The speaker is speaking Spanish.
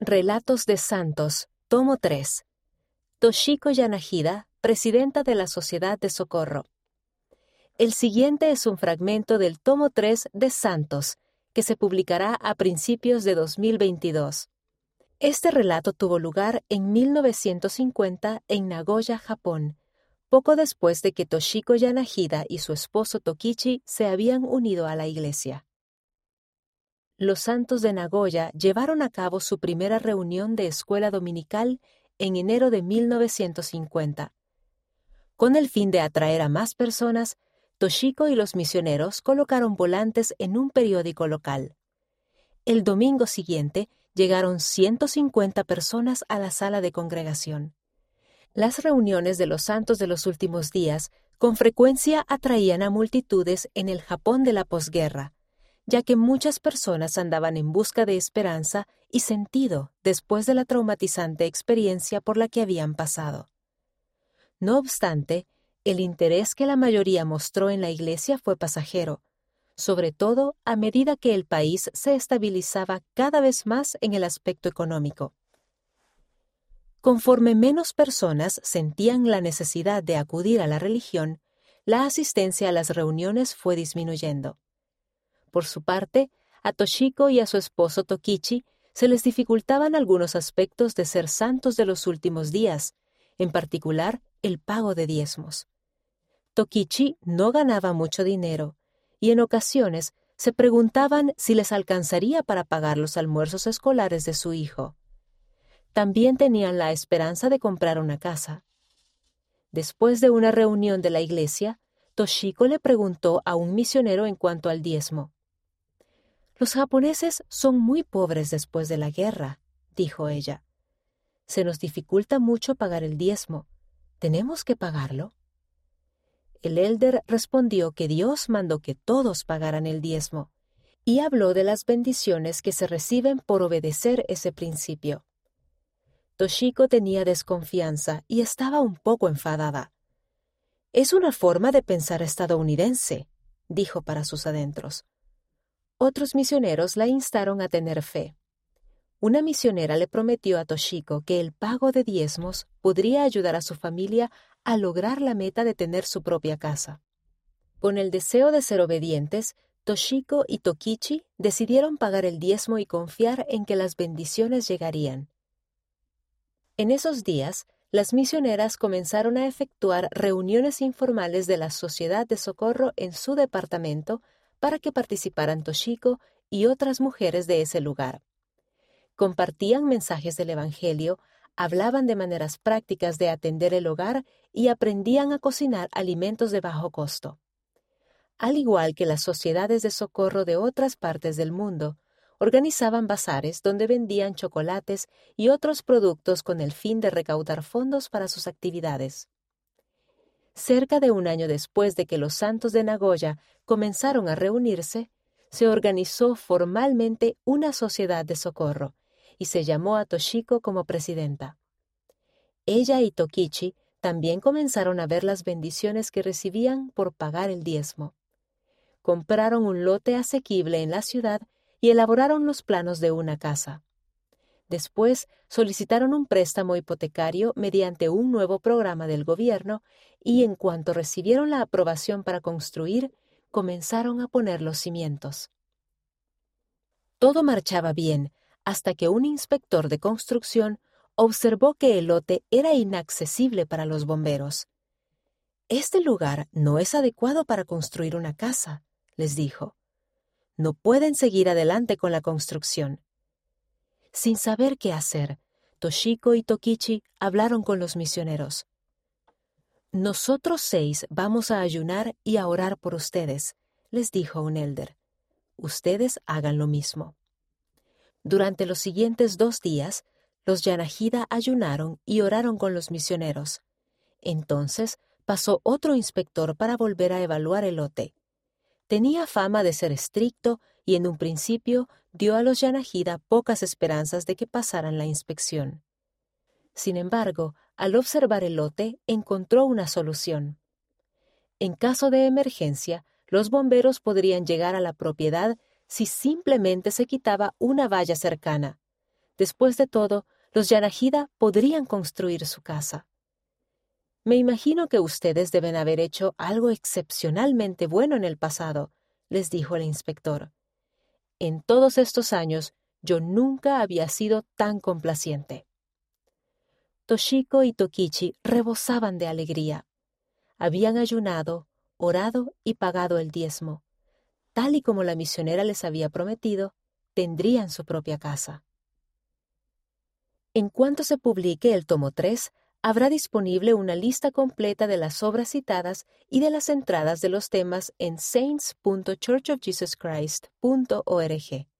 Relatos de Santos, tomo 3. Toshiko Yanagida, presidenta de la Sociedad de Socorro. El siguiente es un fragmento del tomo 3 de Santos, que se publicará a principios de 2022. Este relato tuvo lugar en 1950 en Nagoya, Japón, poco después de que Toshiko Yanagida y su esposo Tokichi se habían unido a la iglesia los santos de Nagoya llevaron a cabo su primera reunión de escuela dominical en enero de 1950. Con el fin de atraer a más personas, Toshiko y los misioneros colocaron volantes en un periódico local. El domingo siguiente llegaron 150 personas a la sala de congregación. Las reuniones de los santos de los últimos días con frecuencia atraían a multitudes en el Japón de la posguerra, ya que muchas personas andaban en busca de esperanza y sentido después de la traumatizante experiencia por la que habían pasado. No obstante, el interés que la mayoría mostró en la Iglesia fue pasajero, sobre todo a medida que el país se estabilizaba cada vez más en el aspecto económico. Conforme menos personas sentían la necesidad de acudir a la religión, la asistencia a las reuniones fue disminuyendo. Por su parte, a Toshiko y a su esposo Tokichi se les dificultaban algunos aspectos de ser santos de los últimos días, en particular el pago de diezmos. Tokichi no ganaba mucho dinero y en ocasiones se preguntaban si les alcanzaría para pagar los almuerzos escolares de su hijo. También tenían la esperanza de comprar una casa. Después de una reunión de la iglesia, Toshiko le preguntó a un misionero en cuanto al diezmo. Los japoneses son muy pobres después de la guerra, dijo ella. Se nos dificulta mucho pagar el diezmo. ¿Tenemos que pagarlo? El elder respondió que Dios mandó que todos pagaran el diezmo, y habló de las bendiciones que se reciben por obedecer ese principio. Toshiko tenía desconfianza y estaba un poco enfadada. Es una forma de pensar estadounidense, dijo para sus adentros. Otros misioneros la instaron a tener fe. Una misionera le prometió a Toshiko que el pago de diezmos podría ayudar a su familia a lograr la meta de tener su propia casa. Con el deseo de ser obedientes, Toshiko y Tokichi decidieron pagar el diezmo y confiar en que las bendiciones llegarían. En esos días, las misioneras comenzaron a efectuar reuniones informales de la Sociedad de Socorro en su departamento para que participaran Toshiko y otras mujeres de ese lugar. Compartían mensajes del Evangelio, hablaban de maneras prácticas de atender el hogar y aprendían a cocinar alimentos de bajo costo. Al igual que las sociedades de socorro de otras partes del mundo, organizaban bazares donde vendían chocolates y otros productos con el fin de recaudar fondos para sus actividades. Cerca de un año después de que los santos de Nagoya comenzaron a reunirse, se organizó formalmente una sociedad de socorro y se llamó a Toshiko como presidenta. Ella y Tokichi también comenzaron a ver las bendiciones que recibían por pagar el diezmo. Compraron un lote asequible en la ciudad y elaboraron los planos de una casa. Después solicitaron un préstamo hipotecario mediante un nuevo programa del gobierno y en cuanto recibieron la aprobación para construir, comenzaron a poner los cimientos. Todo marchaba bien hasta que un inspector de construcción observó que el lote era inaccesible para los bomberos. Este lugar no es adecuado para construir una casa, les dijo. No pueden seguir adelante con la construcción. Sin saber qué hacer, Toshiko y Tokichi hablaron con los misioneros. Nosotros seis vamos a ayunar y a orar por ustedes, les dijo un elder. Ustedes hagan lo mismo. Durante los siguientes dos días, los Yanajida ayunaron y oraron con los misioneros. Entonces pasó otro inspector para volver a evaluar el lote. Tenía fama de ser estricto y en un principio dio a los Yanajida pocas esperanzas de que pasaran la inspección. Sin embargo, al observar el lote, encontró una solución. En caso de emergencia, los bomberos podrían llegar a la propiedad si simplemente se quitaba una valla cercana. Después de todo, los Yanajida podrían construir su casa. Me imagino que ustedes deben haber hecho algo excepcionalmente bueno en el pasado, les dijo el inspector. En todos estos años yo nunca había sido tan complaciente. Toshiko y Tokichi rebosaban de alegría. Habían ayunado, orado y pagado el diezmo. Tal y como la misionera les había prometido, tendrían su propia casa. En cuanto se publique el tomo 3, habrá disponible una lista completa de las obras citadas y de las entradas de los temas en saints.churchofjesuschrist.org.